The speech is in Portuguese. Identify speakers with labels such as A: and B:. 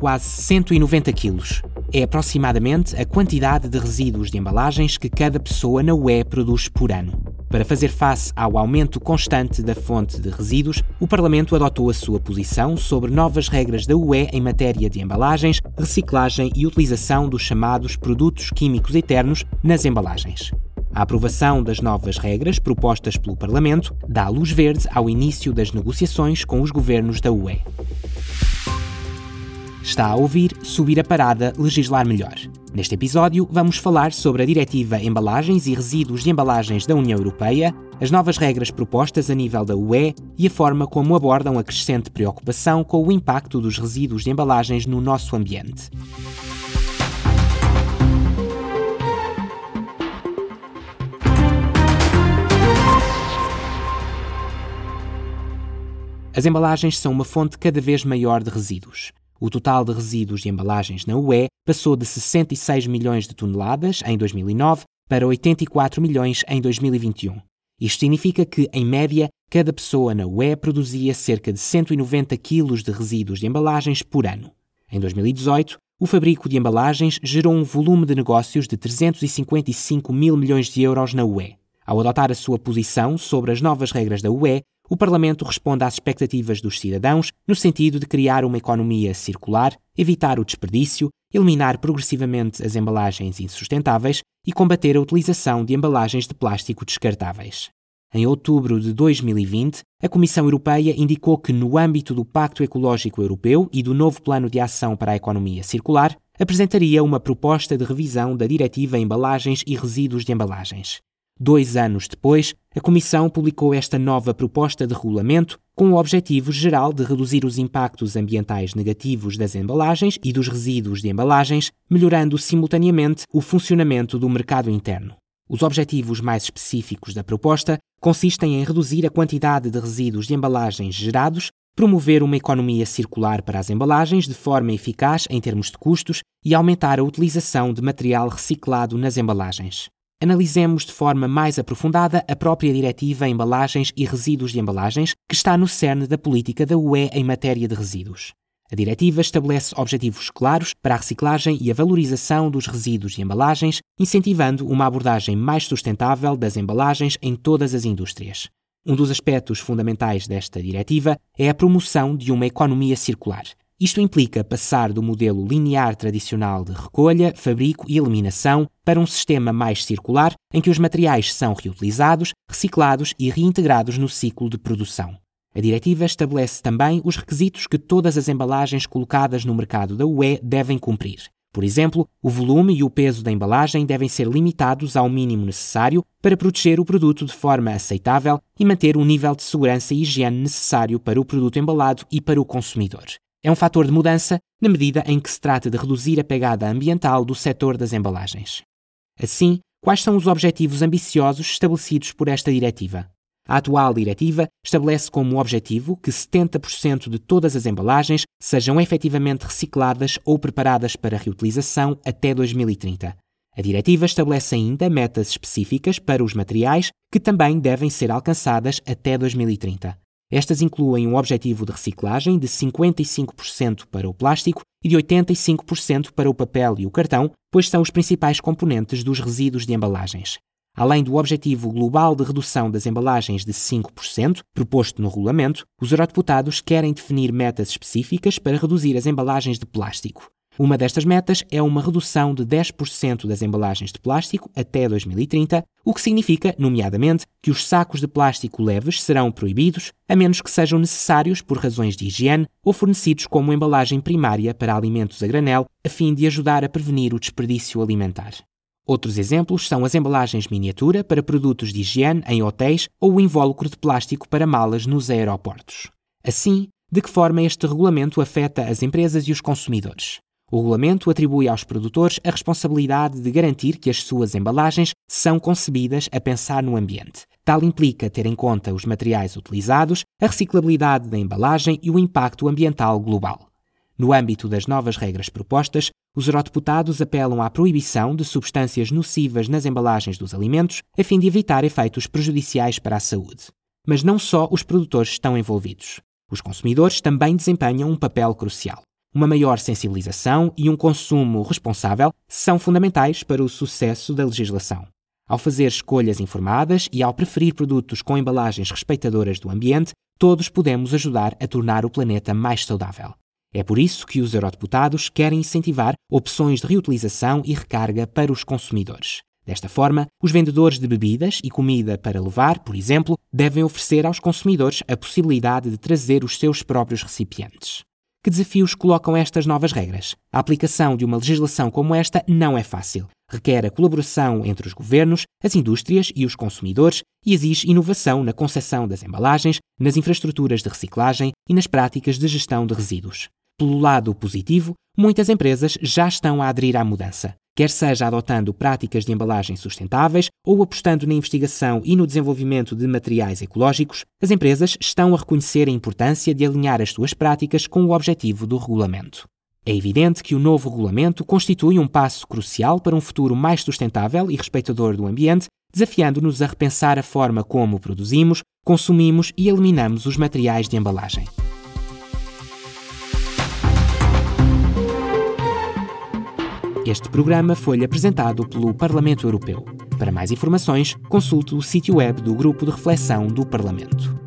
A: quase 190 quilos. É aproximadamente a quantidade de resíduos de embalagens que cada pessoa na UE produz por ano. Para fazer face ao aumento constante da fonte de resíduos, o Parlamento adotou a sua posição sobre novas regras da UE em matéria de embalagens, reciclagem e utilização dos chamados produtos químicos eternos nas embalagens. A aprovação das novas regras propostas pelo Parlamento dá luz verde ao início das negociações com os governos da UE. Está a ouvir Subir a Parada Legislar Melhor. Neste episódio, vamos falar sobre a Diretiva Embalagens e Resíduos de Embalagens da União Europeia, as novas regras propostas a nível da UE e a forma como abordam a crescente preocupação com o impacto dos resíduos de embalagens no nosso ambiente. As embalagens são uma fonte cada vez maior de resíduos. O total de resíduos de embalagens na UE passou de 66 milhões de toneladas em 2009 para 84 milhões em 2021. Isto significa que, em média, cada pessoa na UE produzia cerca de 190 quilos de resíduos de embalagens por ano. Em 2018, o fabrico de embalagens gerou um volume de negócios de 355 mil milhões de euros na UE. Ao adotar a sua posição sobre as novas regras da UE, o Parlamento responde às expectativas dos cidadãos no sentido de criar uma economia circular, evitar o desperdício, eliminar progressivamente as embalagens insustentáveis e combater a utilização de embalagens de plástico descartáveis. Em outubro de 2020, a Comissão Europeia indicou que, no âmbito do Pacto Ecológico Europeu e do novo Plano de Ação para a Economia Circular, apresentaria uma proposta de revisão da Diretiva Embalagens e Resíduos de Embalagens. Dois anos depois, a Comissão publicou esta nova proposta de regulamento com o objetivo geral de reduzir os impactos ambientais negativos das embalagens e dos resíduos de embalagens, melhorando simultaneamente o funcionamento do mercado interno. Os objetivos mais específicos da proposta consistem em reduzir a quantidade de resíduos de embalagens gerados, promover uma economia circular para as embalagens de forma eficaz em termos de custos e aumentar a utilização de material reciclado nas embalagens analisemos de forma mais aprofundada a própria Diretiva Embalagens e Resíduos de Embalagens, que está no cerne da política da UE em matéria de resíduos. A diretiva estabelece objetivos claros para a reciclagem e a valorização dos resíduos de embalagens, incentivando uma abordagem mais sustentável das embalagens em todas as indústrias. Um dos aspectos fundamentais desta diretiva é a promoção de uma economia circular. Isto implica passar do modelo linear tradicional de recolha, fabrico e eliminação para um sistema mais circular em que os materiais são reutilizados, reciclados e reintegrados no ciclo de produção. A diretiva estabelece também os requisitos que todas as embalagens colocadas no mercado da UE devem cumprir. Por exemplo, o volume e o peso da embalagem devem ser limitados ao mínimo necessário para proteger o produto de forma aceitável e manter o nível de segurança e higiene necessário para o produto embalado e para o consumidor é um fator de mudança na medida em que se trata de reduzir a pegada ambiental do setor das embalagens. Assim, quais são os objetivos ambiciosos estabelecidos por esta diretiva? A atual diretiva estabelece como objetivo que 70% de todas as embalagens sejam efetivamente recicladas ou preparadas para reutilização até 2030. A diretiva estabelece ainda metas específicas para os materiais que também devem ser alcançadas até 2030. Estas incluem um objetivo de reciclagem de 55% para o plástico e de 85% para o papel e o cartão, pois são os principais componentes dos resíduos de embalagens. Além do objetivo global de redução das embalagens de 5%, proposto no regulamento, os eurodeputados querem definir metas específicas para reduzir as embalagens de plástico. Uma destas metas é uma redução de 10% das embalagens de plástico até 2030, o que significa, nomeadamente, que os sacos de plástico leves serão proibidos, a menos que sejam necessários por razões de higiene ou fornecidos como embalagem primária para alimentos a granel, a fim de ajudar a prevenir o desperdício alimentar. Outros exemplos são as embalagens miniatura para produtos de higiene em hotéis ou o invólucro de plástico para malas nos aeroportos. Assim, de que forma este regulamento afeta as empresas e os consumidores? O regulamento atribui aos produtores a responsabilidade de garantir que as suas embalagens são concebidas a pensar no ambiente. Tal implica ter em conta os materiais utilizados, a reciclabilidade da embalagem e o impacto ambiental global. No âmbito das novas regras propostas, os eurodeputados apelam à proibição de substâncias nocivas nas embalagens dos alimentos, a fim de evitar efeitos prejudiciais para a saúde. Mas não só os produtores estão envolvidos. Os consumidores também desempenham um papel crucial. Uma maior sensibilização e um consumo responsável são fundamentais para o sucesso da legislação. Ao fazer escolhas informadas e ao preferir produtos com embalagens respeitadoras do ambiente, todos podemos ajudar a tornar o planeta mais saudável. É por isso que os eurodeputados querem incentivar opções de reutilização e recarga para os consumidores. Desta forma, os vendedores de bebidas e comida para levar, por exemplo, devem oferecer aos consumidores a possibilidade de trazer os seus próprios recipientes. Que desafios colocam estas novas regras? A aplicação de uma legislação como esta não é fácil. Requer a colaboração entre os governos, as indústrias e os consumidores e exige inovação na concepção das embalagens, nas infraestruturas de reciclagem e nas práticas de gestão de resíduos. Pelo lado positivo, muitas empresas já estão a aderir à mudança quer seja adotando práticas de embalagem sustentáveis ou apostando na investigação e no desenvolvimento de materiais ecológicos, as empresas estão a reconhecer a importância de alinhar as suas práticas com o objetivo do regulamento. É evidente que o novo regulamento constitui um passo crucial para um futuro mais sustentável e respeitador do ambiente, desafiando-nos a repensar a forma como produzimos, consumimos e eliminamos os materiais de embalagem. Este programa foi-lhe apresentado pelo Parlamento Europeu. Para mais informações, consulte o sítio web do Grupo de Reflexão do Parlamento.